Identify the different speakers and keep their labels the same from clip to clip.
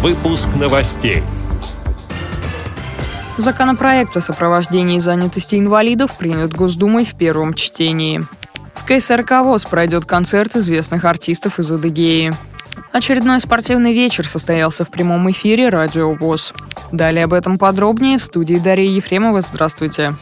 Speaker 1: Выпуск новостей.
Speaker 2: Законопроект о сопровождении занятости инвалидов принят Госдумой в первом чтении. В КСРК ВОЗ пройдет концерт известных артистов из Адыгеи. Очередной спортивный вечер состоялся в прямом эфире «Радио ВОЗ». Далее об этом подробнее в студии Дарьи Ефремова. Здравствуйте.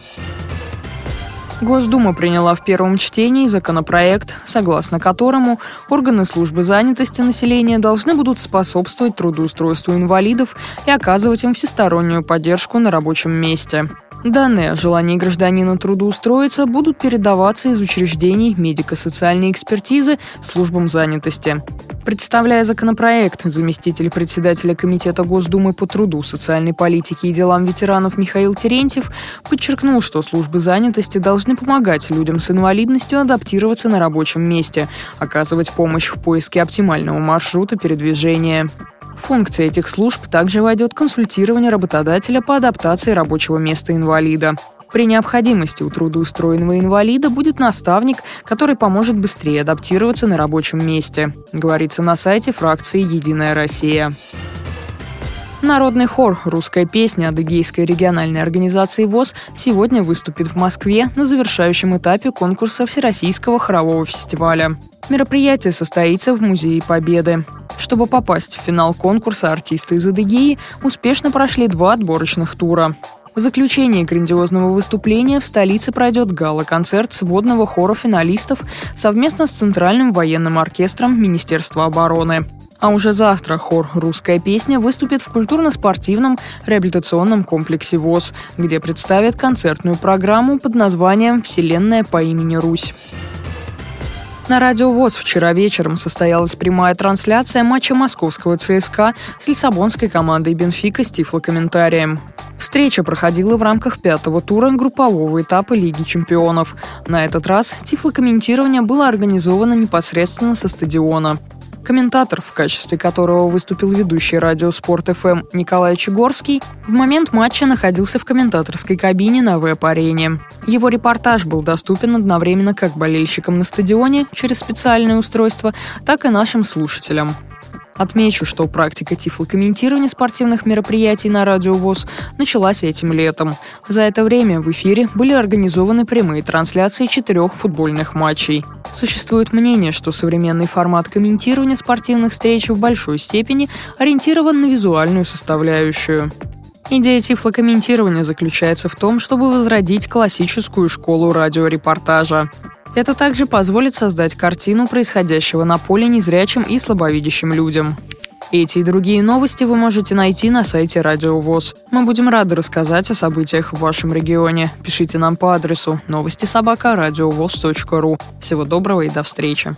Speaker 2: Госдума приняла в первом чтении законопроект, согласно которому органы службы занятости населения должны будут способствовать трудоустройству инвалидов и оказывать им всестороннюю поддержку на рабочем месте. Данные о желании гражданина трудоустроиться будут передаваться из учреждений медико-социальной экспертизы службам занятости. Представляя законопроект, заместитель председателя Комитета Госдумы по труду, социальной политике и делам ветеранов Михаил Терентьев подчеркнул, что службы занятости должны помогать людям с инвалидностью адаптироваться на рабочем месте, оказывать помощь в поиске оптимального маршрута передвижения. В функции этих служб также войдет консультирование работодателя по адаптации рабочего места инвалида. При необходимости у трудоустроенного инвалида будет наставник, который поможет быстрее адаптироваться на рабочем месте, говорится на сайте фракции «Единая Россия». Народный хор «Русская песня» Адыгейской региональной организации ВОЗ сегодня выступит в Москве на завершающем этапе конкурса Всероссийского хорового фестиваля. Мероприятие состоится в Музее Победы. Чтобы попасть в финал конкурса, артисты из Адыгеи успешно прошли два отборочных тура. В заключении грандиозного выступления в столице пройдет гала-концерт сводного хора финалистов совместно с Центральным военным оркестром Министерства обороны. А уже завтра хор «Русская песня» выступит в культурно-спортивном реабилитационном комплексе ВОЗ, где представит концертную программу под названием «Вселенная по имени Русь». На радио ВОЗ вчера вечером состоялась прямая трансляция матча московского ЦСКА с лиссабонской командой Бенфика с тифлокомментарием. Встреча проходила в рамках пятого тура группового этапа Лиги чемпионов. На этот раз тифлокомментирование было организовано непосредственно со стадиона. Комментатор, в качестве которого выступил ведущий радио Спорт ФМ Николай Чегорский, в момент матча находился в комментаторской кабине на веб-арене. Его репортаж был доступен одновременно как болельщикам на стадионе через специальное устройство, так и нашим слушателям. Отмечу, что практика тифлокомментирования спортивных мероприятий на Радио ВОЗ началась этим летом. За это время в эфире были организованы прямые трансляции четырех футбольных матчей. Существует мнение, что современный формат комментирования спортивных встреч в большой степени ориентирован на визуальную составляющую. Идея тифлокомментирования заключается в том, чтобы возродить классическую школу радиорепортажа. Это также позволит создать картину происходящего на поле незрячим и слабовидящим людям. Эти и другие новости вы можете найти на сайте Радио ВОЗ. Мы будем рады рассказать о событиях в вашем регионе. Пишите нам по адресу новости собака ру. Всего доброго и до встречи.